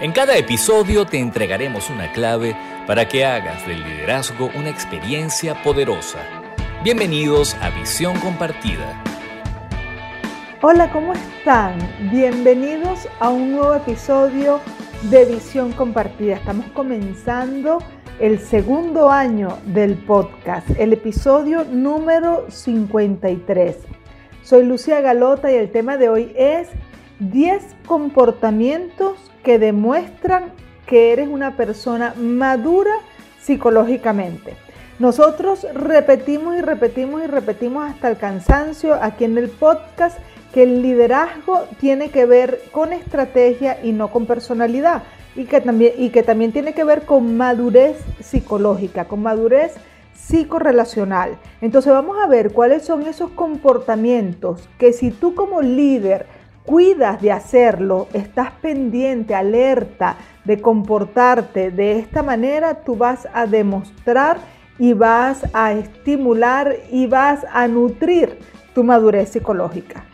En cada episodio te entregaremos una clave para que hagas del liderazgo una experiencia poderosa. Bienvenidos a Visión Compartida. Hola, ¿cómo están? Bienvenidos a un nuevo episodio de Visión Compartida. Estamos comenzando el segundo año del podcast, el episodio número 53. Soy Lucia Galota y el tema de hoy es 10 comportamientos que demuestran que eres una persona madura psicológicamente. Nosotros repetimos y repetimos y repetimos hasta el cansancio aquí en el podcast que el liderazgo tiene que ver con estrategia y no con personalidad y que también, y que también tiene que ver con madurez psicológica, con madurez psicorrelacional. Entonces vamos a ver cuáles son esos comportamientos que si tú como líder cuidas de hacerlo, estás pendiente, alerta de comportarte de esta manera, tú vas a demostrar y vas a estimular y vas a nutrir tu madurez psicológica.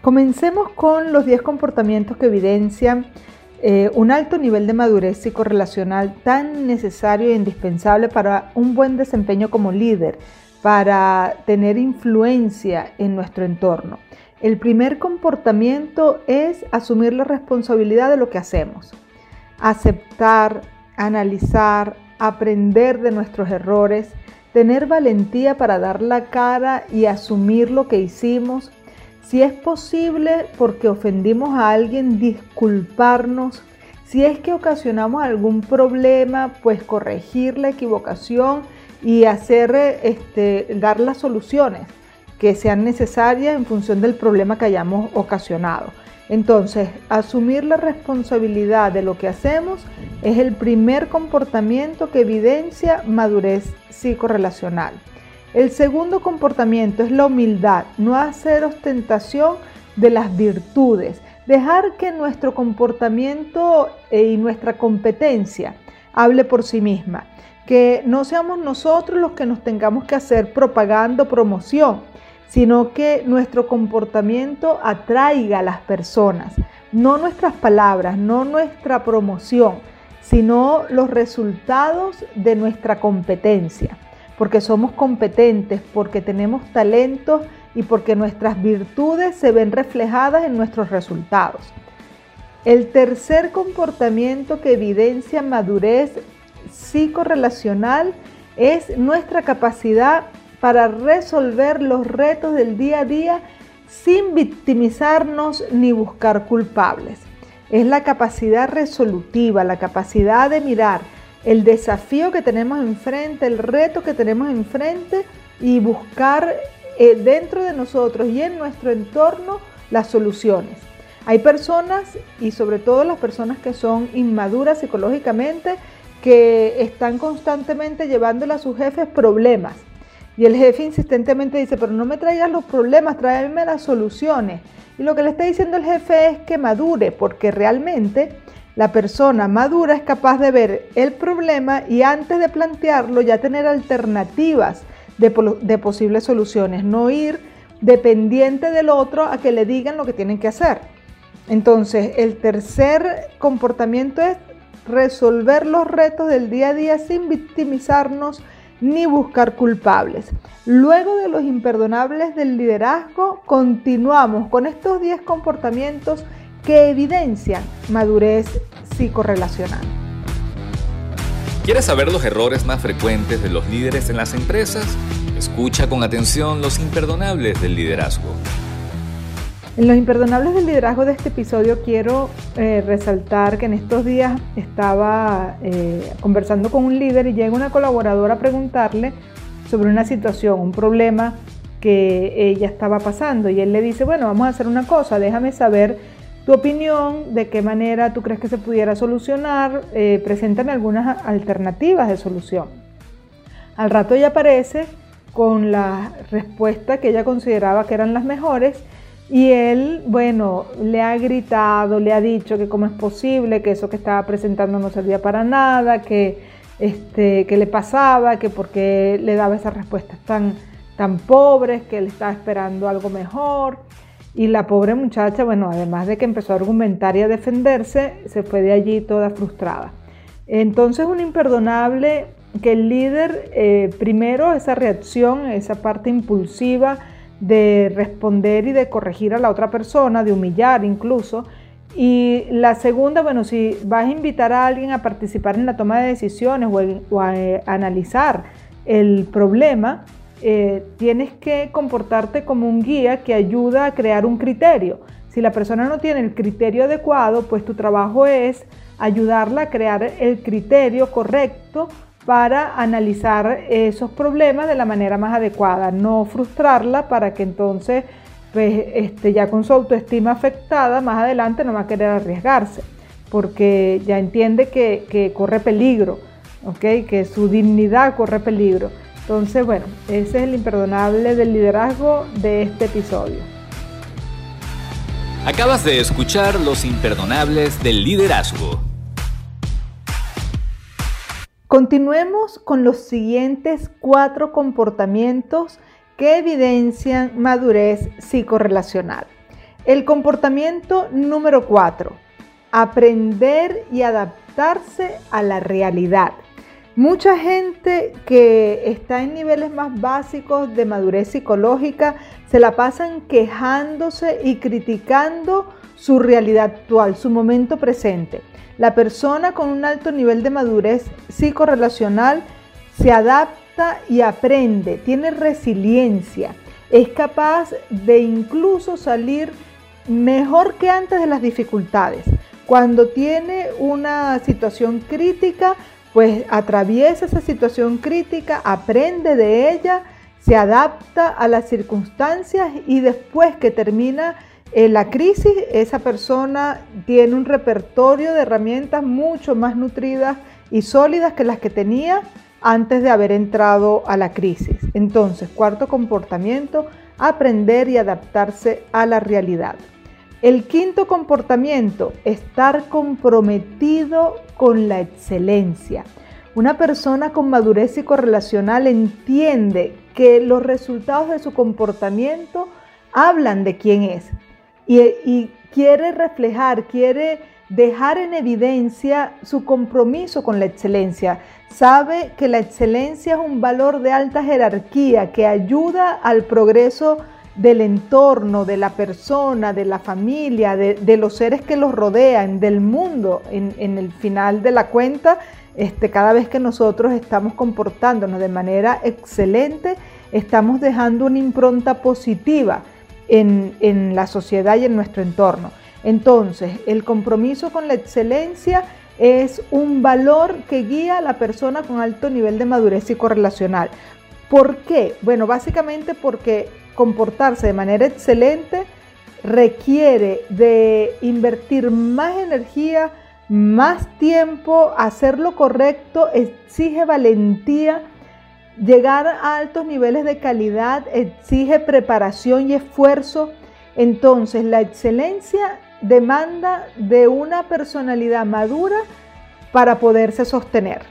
Comencemos con los 10 comportamientos que evidencian eh, un alto nivel de madurez psicorrelacional tan necesario e indispensable para un buen desempeño como líder, para tener influencia en nuestro entorno. El primer comportamiento es asumir la responsabilidad de lo que hacemos, aceptar, analizar, aprender de nuestros errores, tener valentía para dar la cara y asumir lo que hicimos, si es posible porque ofendimos a alguien, disculparnos. Si es que ocasionamos algún problema, pues corregir la equivocación y hacer, este, dar las soluciones que sean necesarias en función del problema que hayamos ocasionado. Entonces, asumir la responsabilidad de lo que hacemos es el primer comportamiento que evidencia madurez psicorrelacional. El segundo comportamiento es la humildad, no hacer ostentación de las virtudes, dejar que nuestro comportamiento eh, y nuestra competencia hable por sí misma, que no seamos nosotros los que nos tengamos que hacer propaganda o promoción, sino que nuestro comportamiento atraiga a las personas, no nuestras palabras, no nuestra promoción, sino los resultados de nuestra competencia porque somos competentes, porque tenemos talentos y porque nuestras virtudes se ven reflejadas en nuestros resultados. El tercer comportamiento que evidencia madurez psicorrelacional es nuestra capacidad para resolver los retos del día a día sin victimizarnos ni buscar culpables. Es la capacidad resolutiva, la capacidad de mirar el desafío que tenemos enfrente, el reto que tenemos enfrente y buscar eh, dentro de nosotros y en nuestro entorno las soluciones. Hay personas y sobre todo las personas que son inmaduras psicológicamente que están constantemente llevándole a sus jefes problemas. Y el jefe insistentemente dice, pero no me traigas los problemas, tráeme las soluciones. Y lo que le está diciendo el jefe es que madure, porque realmente la persona madura es capaz de ver el problema y antes de plantearlo ya tener alternativas de, posibles soluciones, no ir dependiente del otro a que le digan lo que tienen que hacer. Entonces, el tercer comportamiento es resolver los retos del día a día sin victimizarnos ni buscar culpables. Luego de los imperdonables del liderazgo, continuamos con estos 10 comportamientos que evidencian madurez psicorrelacional. ¿Quieres saber los errores más frecuentes de los líderes en las empresas? Escucha con atención los imperdonables del liderazgo. En los imperdonables del liderazgo de este episodio quiero eh, resaltar que en estos días estaba eh, conversando con un líder y llega una colaboradora a preguntarle sobre una situación, un problema que ella estaba pasando y él le dice, bueno, vamos a hacer una cosa, déjame saber tu opinión, de qué manera tú crees que se pudiera solucionar, eh, preséntame algunas alternativas de solución. Al rato ella aparece con la respuesta que ella consideraba que eran las mejores y él, bueno, le ha gritado, le ha dicho que cómo es posible, que eso que estaba presentando no servía para nada, que, este, que le pasaba, que porque le daba esas respuestas tan, tan pobres, que él estaba esperando algo mejor. Y la pobre muchacha, bueno, además de que empezó a argumentar y a defenderse, se fue de allí toda frustrada. Entonces, un imperdonable que el líder, eh, primero, esa reacción, esa parte impulsiva de responder y de corregir a la otra persona, de humillar incluso. Y la segunda, bueno, si vas a invitar a alguien a participar en la toma de decisiones o, a, eh, analizar el problema, eh, tienes que comportarte como un guía que ayuda a crear un criterio. Si la persona no tiene el criterio adecuado, pues tu trabajo es ayudarla a crear el criterio correcto para analizar esos problemas de la manera más adecuada, no frustrarla para que entonces, pues, este, ya con su autoestima afectada, más adelante no va a querer arriesgarse, porque ya entiende que, corre peligro, que su dignidad corre peligro. Entonces, bueno, ese es el imperdonable del liderazgo de este episodio. Acabas de escuchar Los imperdonables del liderazgo. Continuemos con los siguientes cuatro comportamientos que evidencian madurez psicorrelacional. El comportamiento número cuatro, aprender y adaptarse a la realidad. Mucha gente que está en niveles más básicos de madurez psicológica se la pasan quejándose y criticando su realidad actual, su momento presente. La persona con un alto nivel de madurez psicorrelacional se adapta y aprende, tiene resiliencia, es capaz de incluso salir mejor que antes de las dificultades. Cuando tiene una situación crítica, pues atraviesa esa situación crítica, aprende de ella, se adapta a las circunstancias y después que termina en la crisis, esa persona tiene un repertorio de herramientas mucho más nutridas y sólidas que las que tenía antes de haber entrado a la crisis. Entonces, cuarto comportamiento, aprender y adaptarse a la realidad. El quinto comportamiento, estar comprometido con la excelencia. Una persona con madurez psicorrelacional entiende que los resultados de su comportamiento hablan de quién es y, quiere reflejar, quiere dejar en evidencia su compromiso con la excelencia. Sabe que la excelencia es un valor de alta jerarquía que ayuda al progreso del entorno, de la persona, de la familia, de, los seres que los rodean, del mundo. En, el final de la cuenta, este, cada vez que nosotros estamos comportándonos de manera excelente, estamos dejando una impronta positiva en, la sociedad y en nuestro entorno. Entonces, el compromiso con la excelencia es un valor que guía a la persona con alto nivel de madurez psicorrelacional. ¿Por qué? Bueno, básicamente porque comportarse de manera excelente requiere de invertir más energía, más tiempo, hacer lo correcto, exige valentía, Llegar a altos niveles de calidad exige preparación y esfuerzo. Entonces, la excelencia demanda de una personalidad madura para poderse sostener.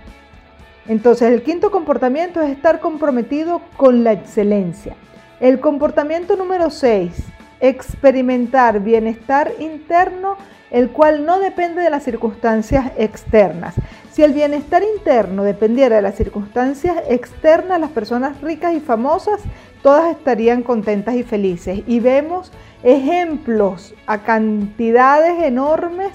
Entonces, el quinto comportamiento es estar comprometido con la excelencia. El comportamiento número 6, experimentar bienestar interno, el cual no depende de las circunstancias externas. Si el bienestar interno dependiera de las circunstancias externas, las personas ricas y famosas, todas estarían contentas y felices. Y vemos ejemplos a cantidades enormes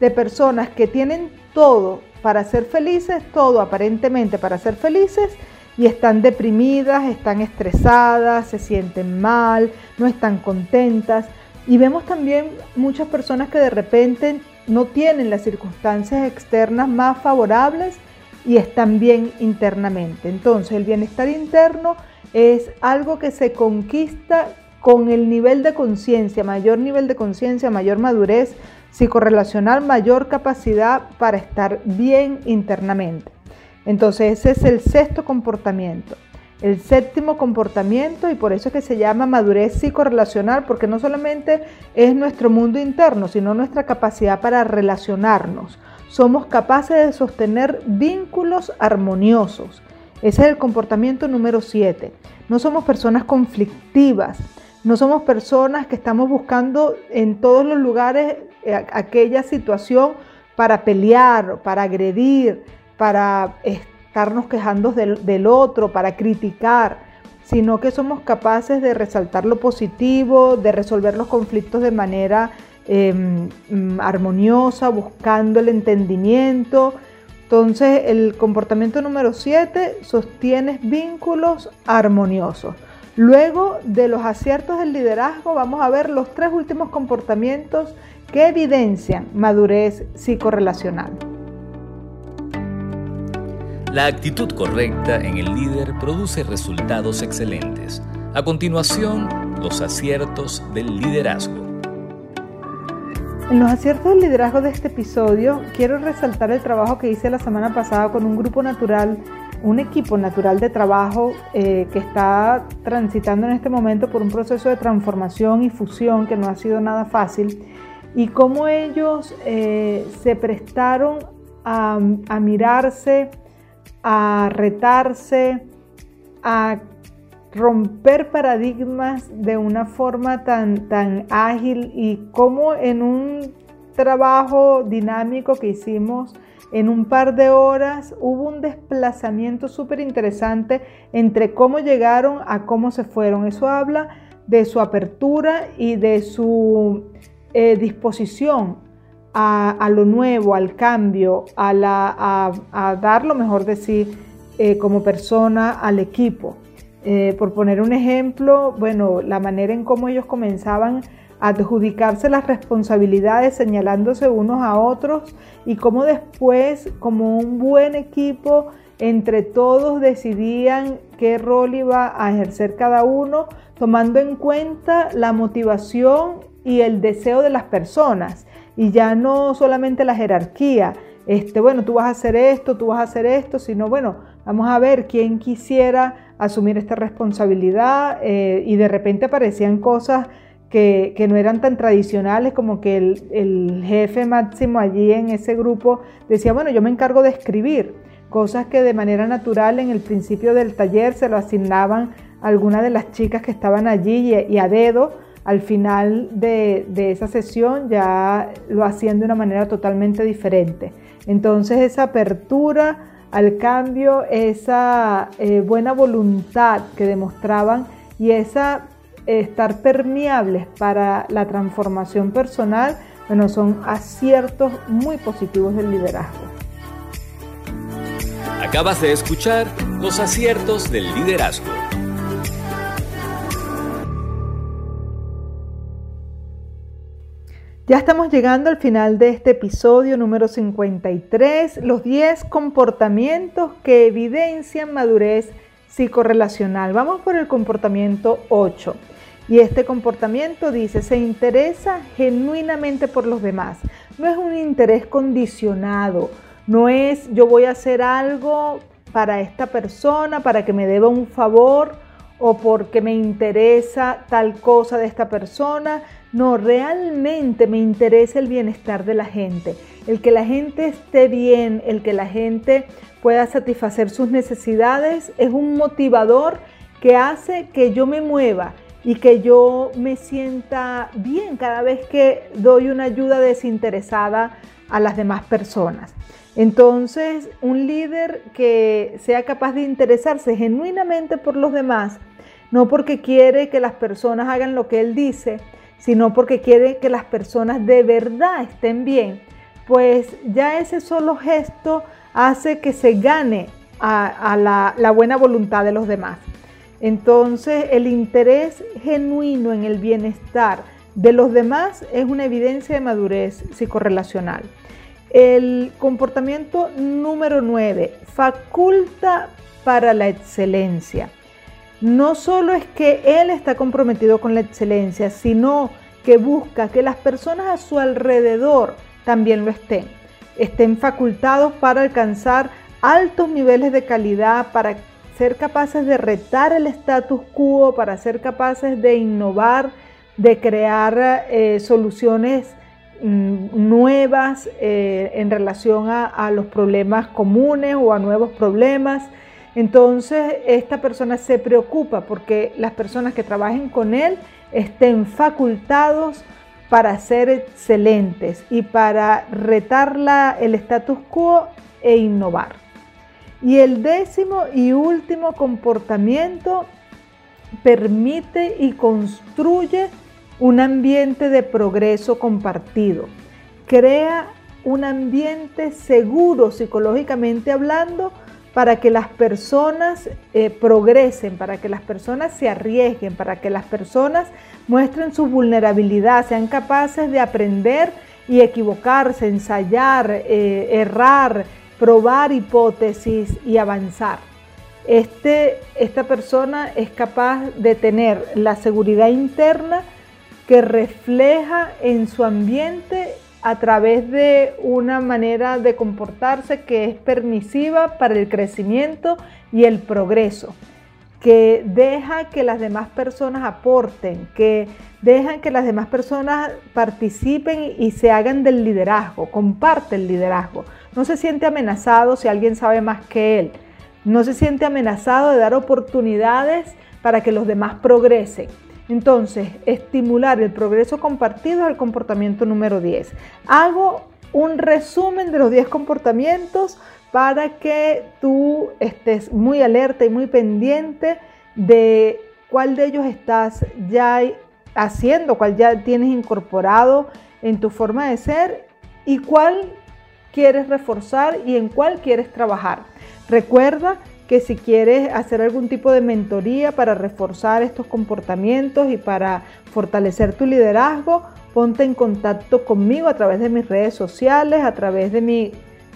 de personas que tienen todo para ser felices, todo aparentemente para ser felices, y están deprimidas, están estresadas, se sienten mal, no están contentas. Y vemos también muchas personas que de repente no tienen las circunstancias externas más favorables y están bien internamente. Entonces el bienestar interno es algo que se conquista con el nivel de conciencia, mayor nivel de conciencia, mayor madurez psicorrelacional, mayor capacidad para estar bien internamente. Entonces ese es el sexto comportamiento. El séptimo comportamiento, y por eso es que se llama madurez psicorrelacional, porque no solamente es nuestro mundo interno, sino nuestra capacidad para relacionarnos. Somos capaces de sostener vínculos armoniosos. Ese es el comportamiento número 7. No somos personas conflictivas. No somos personas que estamos buscando en todos los lugares eh, aquella situación para pelear, para agredir, para estarnos quejando del, otro, para criticar, sino que somos capaces de resaltar lo positivo, de resolver los conflictos de manera em, mm, armoniosa, buscando el entendimiento. Entonces, el comportamiento número 7, sostiene vínculos armoniosos. Luego de los aciertos del liderazgo, vamos a ver los tres últimos comportamientos que evidencian madurez psicorrelacional. La actitud correcta en el líder produce resultados excelentes. A continuación, los aciertos del liderazgo. En los aciertos del liderazgo de este episodio, quiero resaltar el trabajo que hice la semana pasada con un grupo natural, un equipo natural de trabajo eh, que está transitando en este momento por un proceso de transformación y fusión que no ha sido nada fácil y cómo ellos eh, se prestaron a, mirarse, a retarse, a romper paradigmas de una forma tan, tan ágil y cómo en un trabajo dinámico que hicimos en un par de horas hubo un desplazamiento súper interesante entre cómo llegaron a cómo se fueron. Eso habla de su apertura y de su eh, disposición a, lo nuevo, al cambio, a, dar lo mejor de sí eh, como persona al equipo. Eh, por poner un ejemplo, bueno, la manera en cómo ellos comenzaban a adjudicarse las responsabilidades señalándose unos a otros y cómo después, como un buen equipo, entre todos decidían qué rol iba a ejercer cada uno, tomando en cuenta la motivación y el deseo de las personas y ya no solamente la jerarquía. Este, bueno, tú vas a hacer esto, tú vas a hacer esto, sino bueno, vamos a ver quién quisiera asumir esta responsabilidad eh, y de repente aparecían cosas que, no eran tan tradicionales como que el, el, jefe máximo allí en ese grupo decía, bueno, yo me encargo de escribir, cosas que de manera natural en el principio del taller se lo asignaban a algunas de las chicas que estaban allí y a dedo, al final de, esa sesión ya lo hacían de una manera totalmente diferente. Entonces esa apertura al cambio, esa eh, buena voluntad que demostraban y esa estar permeables para la transformación personal, bueno, son aciertos muy positivos del liderazgo. Acabas de escuchar los aciertos del liderazgo. Ya estamos llegando al final de este episodio número 53, los 10 comportamientos que evidencian madurez psicorrelacional. Vamos por el comportamiento 8. Y este comportamiento dice, se interesa genuinamente por los demás. No es un interés condicionado, no es yo voy a hacer algo para esta persona, para que me deba un favor o porque me interesa tal cosa de esta persona, no, realmente me interesa el bienestar de la gente, el que la gente esté bien, el que la gente pueda satisfacer sus necesidades, es un motivador que hace que yo me mueva y que yo me sienta bien cada vez que doy una ayuda desinteresada a las demás personas. Entonces, un líder que sea capaz de interesarse genuinamente por los demás, no porque quiere que las personas hagan lo que él dice, sino porque quiere que las personas de verdad estén bien, pues ya ese solo gesto hace que se gane a, la, la buena voluntad de los demás. Entonces, el interés genuino en el bienestar de los demás es una evidencia de madurez psicorrelacional. El comportamiento número 9, faculta para la excelencia no solo es que él está comprometido con la excelencia, sino que busca que las personas a su alrededor también lo estén, estén facultados para alcanzar altos niveles de calidad, para ser capaces de retar el status quo, para ser capaces de innovar, de crear eh, soluciones mm, nuevas eh, en relación a los problemas comunes o a nuevos problemas Entonces, esta persona se preocupa porque las personas que trabajen con él estén facultados para ser excelentes y para retar el status quo e innovar. Y el décimo y último comportamiento permite y construye un ambiente de progreso compartido. Crea un ambiente seguro psicológicamente hablando para que las personas eh, progresen, para que las personas se arriesguen, para que las personas muestren su vulnerabilidad, sean capaces de aprender y equivocarse, ensayar, eh, errar, probar hipótesis y avanzar. Este, esta persona es capaz de tener la seguridad interna que refleja en su ambiente a través de una manera de comportarse que es permisiva para el crecimiento y el progreso, que deja que las demás personas aporten, que dejan que las demás personas participen y se hagan del liderazgo, comparte el liderazgo. No se siente amenazado si alguien sabe más que él. No se siente amenazado de dar oportunidades para que los demás progresen. Entonces, estimular el progreso compartido es el comportamiento número 10. Hago un resumen de los 10 comportamientos para que tú estés muy alerta y muy pendiente de cuál de ellos estás ya haciendo, cuál ya tienes incorporado en tu forma de ser y cuál quieres reforzar y en cuál quieres trabajar. Recuerda que si quieres hacer algún tipo de mentoría para reforzar estos comportamientos y para fortalecer tu liderazgo, ponte en contacto conmigo a través de mis redes sociales, a través de mi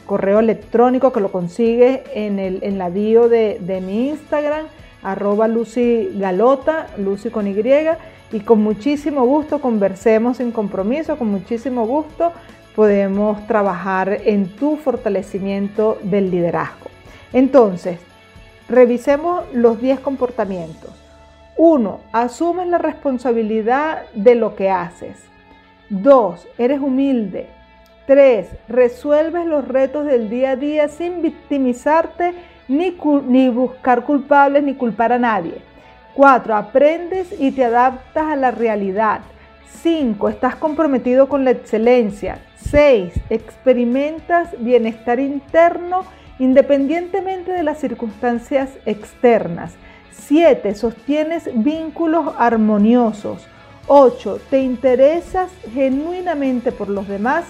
correo electrónico que lo consigues en, el, en la bio de, de mi Instagram, arroba Lucy Galota, Lucy con Y, y con muchísimo gusto conversemos sin compromiso, con muchísimo gusto podemos trabajar en tu fortalecimiento del liderazgo. Entonces, Revisemos los 10 comportamientos. 1. Asumes la responsabilidad de lo que haces. 2. Eres humilde. 3. Resuelves los retos del día a día sin victimizarte ni, buscar culpables ni culpar a nadie. 4. Aprendes y te adaptas a la realidad. 5. Estás comprometido con la excelencia. 6. Experimentas bienestar interno independientemente de las circunstancias externas. 7. Sostienes vínculos armoniosos. 8. Te interesas genuinamente por los demás.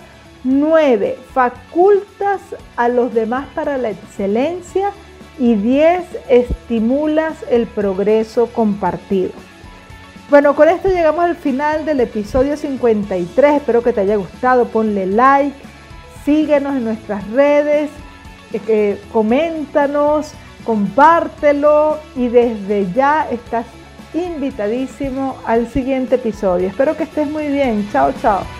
9. Facultas a los demás para la excelencia. Y 10. Estimulas el progreso compartido. Bueno, con esto llegamos al final del episodio 53. Espero que te haya gustado. Ponle like, síguenos en nuestras redes eh, coméntanos, compártelo y desde ya estás invitadísimo al siguiente episodio. Espero que estés muy bien. Chao, chao.